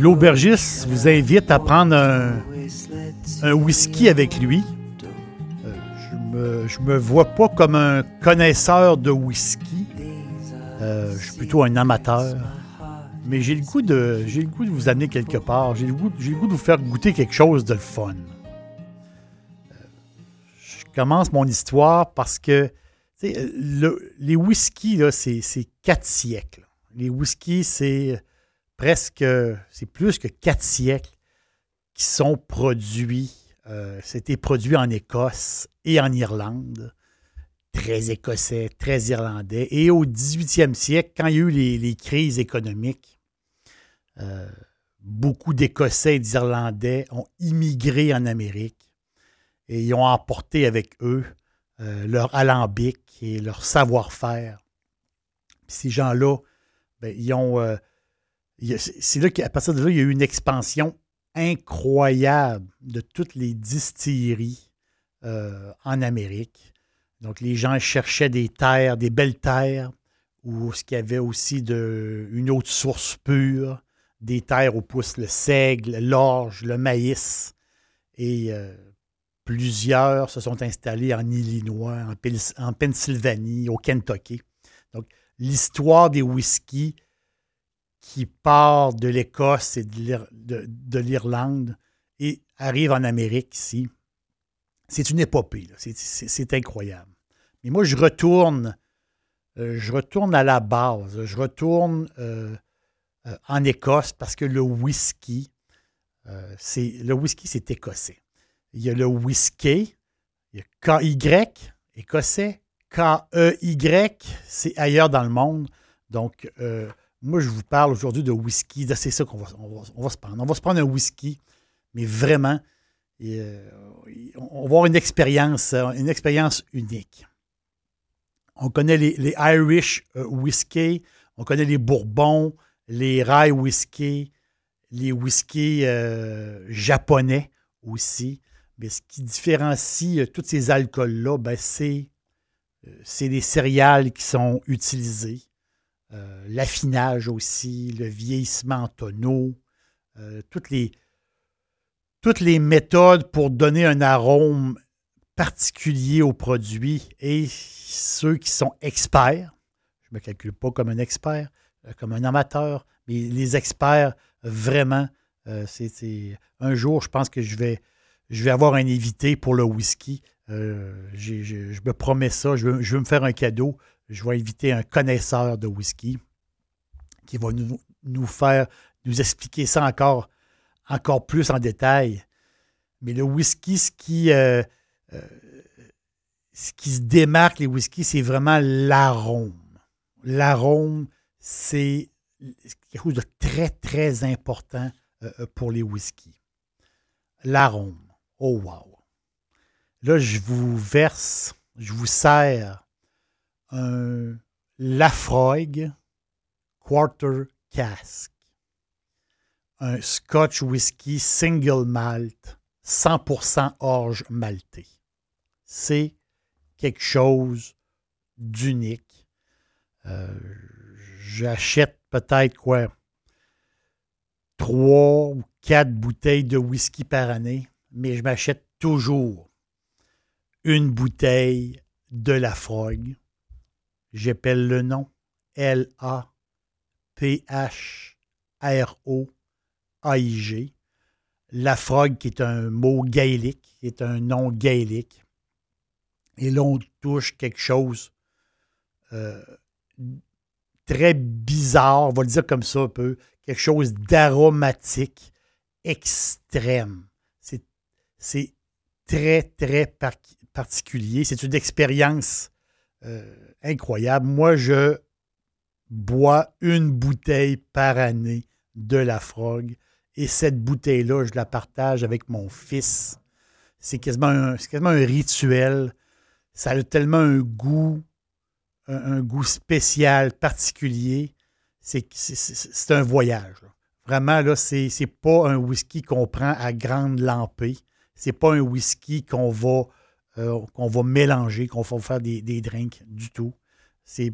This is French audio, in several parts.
L'aubergiste vous invite à prendre un, whisky avec lui. Euh, je me, me vois pas comme un connaisseur de whisky. Euh, je suis plutôt un amateur. Mais j'ai le goût de j'ai le goût de vous amener quelque part. J'ai le goût, de vous faire goûter quelque chose de fun. Euh, je commence mon histoire parce que le, les whiskies, c'est, quatre siècles. Les whiskies, c'est presque, c'est plus que quatre siècles qui sont produits. Euh, c'était produit en Écosse et en Irlande. Très écossais, très irlandais. Et au 18e siècle, quand il y a eu les, crises économiques, euh, beaucoup d'Écossais et d'Irlandais ont immigré en Amérique et ils ont emporté avec eux euh, leur alambic et leur savoir-faire. Ces gens-là, ben, ils ont c'est là qu'à partir de là, il y a eu une expansion incroyable de toutes les distilleries euh, en Amérique. Donc, les gens cherchaient des terres, des belles terres, où ce qu'il y avait aussi de, une autre source pure, des terres où pousse le seigle, l'orge, le maïs. Et euh, plusieurs se sont installés en Illinois, en, en Pennsylvanie, au Kentucky. Donc, l'histoire des whiskies qui part de l'Écosse et de l'Irlande et arrive en Amérique ici. C'est une épopée, c'est incroyable. Mais moi, je retourne, euh, je retourne à la base, je retourne euh, euh, en Écosse parce que le whisky, c'est le whisky, c'est écossais. Il y a le whisky, il y a KY, écossais, K-E-Y, c'est ailleurs dans le monde. Donc, moi, je vous parle aujourd'hui de whisky. C'est ça qu'on va, on va, se prendre. On va se prendre un whisky, mais vraiment, euh, on va avoir une expérience, euh, une expérience unique. On connaît les, Irish euh, whisky, on connaît les Bourbons, les Rye whisky, les whisky japonais aussi. Mais ce qui différencie tous ces alcools-là, ben, c'est, c'est les céréales qui sont utilisées. Euh, l'affinage aussi, le vieillissement en tonneau, euh, toutes, les, méthodes pour donner un arôme particulier au produit et ceux qui sont experts, je ne me calcule pas comme un expert, euh, comme un amateur, mais les experts, vraiment, c'est un jour, je pense que je vais, je avoir un invité pour le whisky. je me promets ça, je je veux me faire un cadeau je vais inviter un connaisseur de whisky qui va nous, faire, nous expliquer ça encore, plus en détail. Mais le whisky, ce qui, euh, euh, ce qui se démarque, les whiskies, c'est vraiment l'arôme. L'arôme, c'est quelque chose de très, très important euh, pour les whiskies. L'arôme. Oh, wow. Là, je vous verse, je vous sers un Lafroig Quarter Cask, un Scotch Whisky Single Malt, 100% orge malté. C'est quelque chose d'unique. Euh, j'achète peut-être quoi? Trois ou quatre bouteilles de whisky par année, mais je m'achète toujours une bouteille de la J'appelle le nom L-A-P-H R-O-A-I-G. La frog, qui est un mot gaélique, qui est un nom gaélique. Et là, touche quelque chose euh, très bizarre, on va le dire comme ça un peu, quelque chose d'aromatique extrême. C'est très, très particulier. C'est une expérience euh, incroyable. Moi, je bois une bouteille par année de la Frog. Et cette bouteille-là, je la partage avec mon fils. C'est quasiment, quasiment, un rituel. Ça a tellement un goût, un, goût spécial, particulier. C'est un voyage. Vraiment, là, c'est pas un whisky qu'on prend à grande lampée. C'est pas un whisky qu'on va, euh, qu'on va mélanger, qu'on va faire des, des drinks du tout. C'est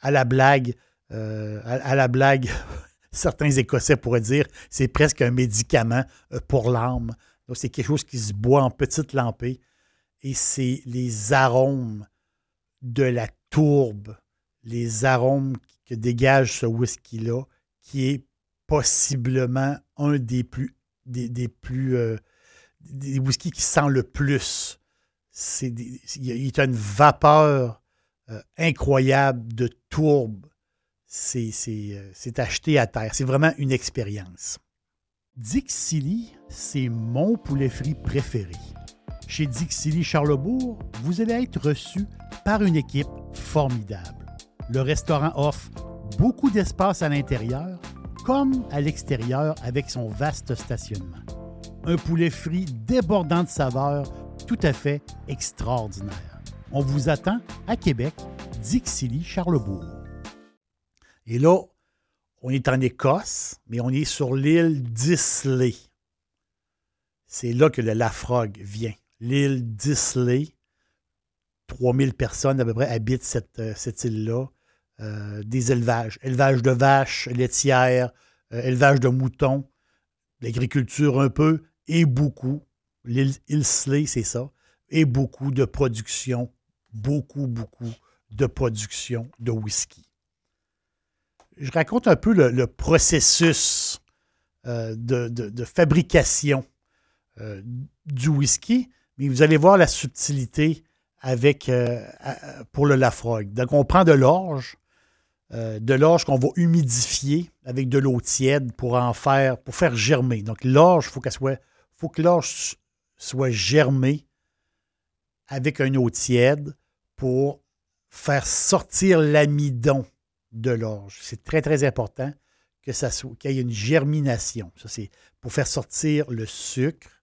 à la blague, euh, à, la blague, certains Écossais pourraient dire, c'est presque un médicament euh, pour l'âme. c'est quelque chose qui se boit en petite lampée. Et c'est les arômes de la tourbe, les arômes que dégage ce whisky-là, qui est possiblement un des plus des, plus euh, des whiskies qui sent le plus. C'est il y a une vapeur incroyable de tourbe euh, c'est acheté à terre. C'est vraiment une expérience. Dixili, c'est mon poulet frit préféré. Chez Dixili Charlebourg, vous allez être reçu par une équipe formidable. Le restaurant offre beaucoup d'espace à l'intérieur comme à l'extérieur avec son vaste stationnement. Un poulet frit débordant de saveurs tout à fait extraordinaire. On vous attend à Québec, Dixilly, Charlebourg. Et là, on est en Écosse, mais on est sur l'île d'Islay. C'est là que le Lafrogue vient. L'île d'Islay. 3000 personnes à peu près habitent cette, euh, cette île-là. Euh, des élevages. Élevage de vaches laitières, euh, élevage de moutons, l'agriculture un peu et beaucoup. L'île Islay, c'est ça. Et beaucoup de production. Beaucoup, beaucoup de production de whisky je raconte un peu le, processus euh, de, fabrication euh, du whisky, mais vous allez voir la subtilité avec, euh, pour le Lafroig. Donc, on prend de l'orge, de l'orge qu'on va humidifier avec de l'eau tiède pour en faire, pour faire germer. Donc, l'orge, il faut, qu'elle soit, faut que l'orge soit germée avec une eau tiède pour faire sortir l'amidon de l'orge. C'est très, très important que ça qu'il y ait une germination. Ça, c'est pour faire sortir le sucre.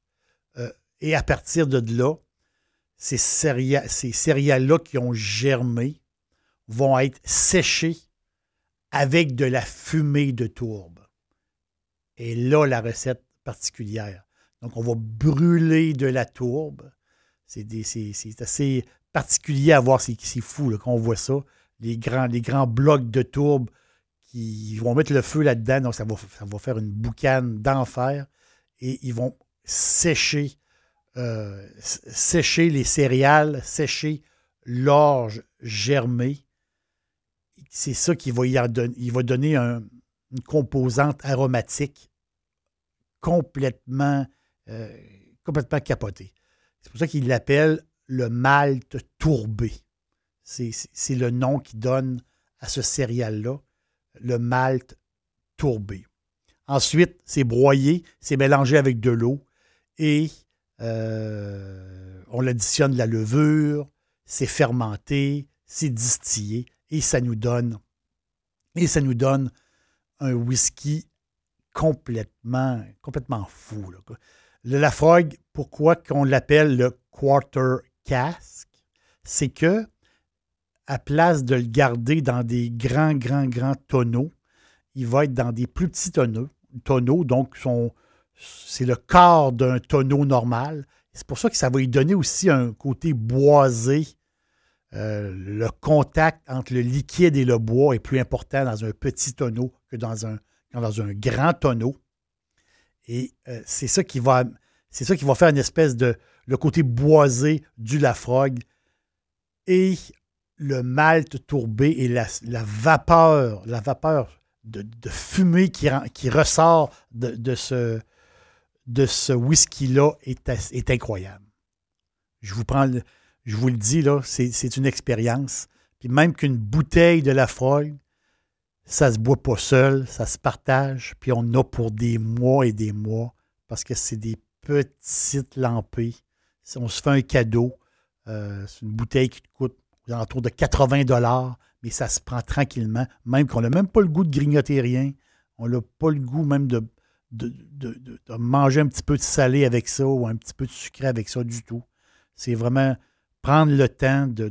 Euh, et à partir de là, ces, ces céréales-là qui ont germé vont être séchées avec de la fumée de tourbe. Et là, la recette particulière. Donc, on va brûler de la tourbe. C'est, assez particulier à voir, c'est, fou quand on voit ça les grands, blocs de tourbe qui vont mettre le feu là-dedans. Donc, ça va, faire une boucane d'enfer. Et ils vont sécher, euh, sécher les céréales, sécher l'orge germée. C'est ça qui va donner une composante aromatique complètement, euh, complètement capotée. C'est pour ça qu'il l'appelle le malt tourbé. C'est le nom qui donne à ce céréal-là, le malt tourbé. Ensuite, c'est broyé, c'est mélangé avec de l'eau et euh, on additionne la levure, c'est fermenté, c'est distillé et ça nous donne et ça nous donne un whisky complètement complètement fou. Le Lafroig, pourquoi qu'on l'appelle le quarter cask, c'est que à place de le garder dans des grands, grands, grands tonneaux, il va être dans des plus petits tonneaux. tonneaux donc, c'est le quart d'un tonneau normal. C'est pour ça que ça va lui donner aussi un côté boisé. Euh, le contact entre le liquide et le bois est plus important dans un petit tonneau que dans un grand tonneau. Et euh, c'est ça qui va faire une espèce de le côté boisé du Lafrogue. Et le malt tourbé et la, vapeur, la vapeur de, fumée qui, ressort de, ce, whisky-là est, incroyable. Je vous, prends je vous le dis, là, c'est une expérience. Puis même qu'une bouteille de la Lafroy, ça se boit pas seul, ça se partage, puis on a pour des mois et des mois, parce que c'est des petites lampées. On se fait un cadeau. Euh, c'est une bouteille qui coûte autour de 80 dollars, mais ça se prend tranquillement, même qu'on n'a même pas le goût de grignoter rien. On n'a pas le goût même de, de, manger un petit peu de salé avec ça ou un petit peu de sucré avec ça du tout. C'est vraiment prendre le temps de,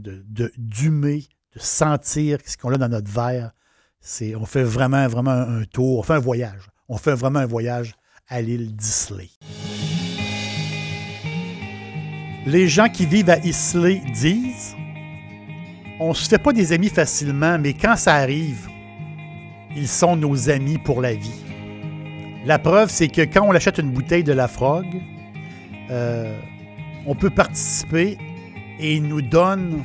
d'humer, de, sentir ce qu'on a dans notre verre. On fait vraiment, un tour, on fait un voyage. On fait vraiment un voyage à l'île d'Islay. Les gens qui vivent à Islay disent on se fait pas des amis facilement, mais quand ça arrive, ils sont nos amis pour la vie. La preuve, c'est que quand on achète une bouteille de la Frog, euh, on peut participer et ils nous donnent,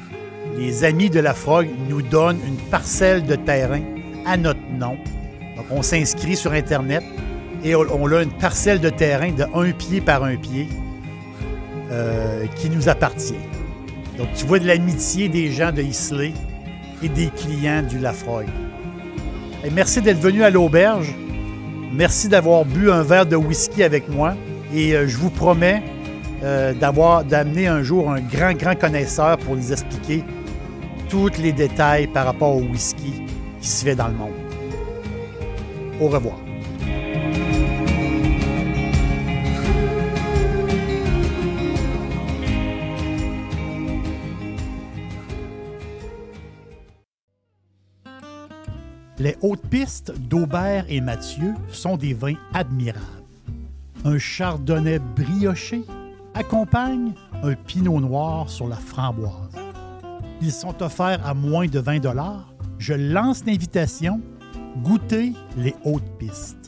les amis de la Frog nous donnent une parcelle de terrain à notre nom. Donc, on s'inscrit sur Internet et on, a une parcelle de terrain de un pied par un pied euh, qui nous appartient. Donc, tu vois de l'amitié des gens de Islay et des clients du Lafroy. Et merci d'être venu à l'auberge. Merci d'avoir bu un verre de whisky avec moi. Et euh, je vous promets euh, d'avoir d'amener un jour un grand, grand connaisseur pour nous expliquer tous les détails par rapport au whisky dans le monde. Au revoir. Les hautes pistes d'Aubert et Mathieu sont des vins admirables. Un chardonnay brioché accompagne un pinot noir sur la framboise. Ils sont offerts à moins de 20 Je lance l'invitation goûter les hautes pistes.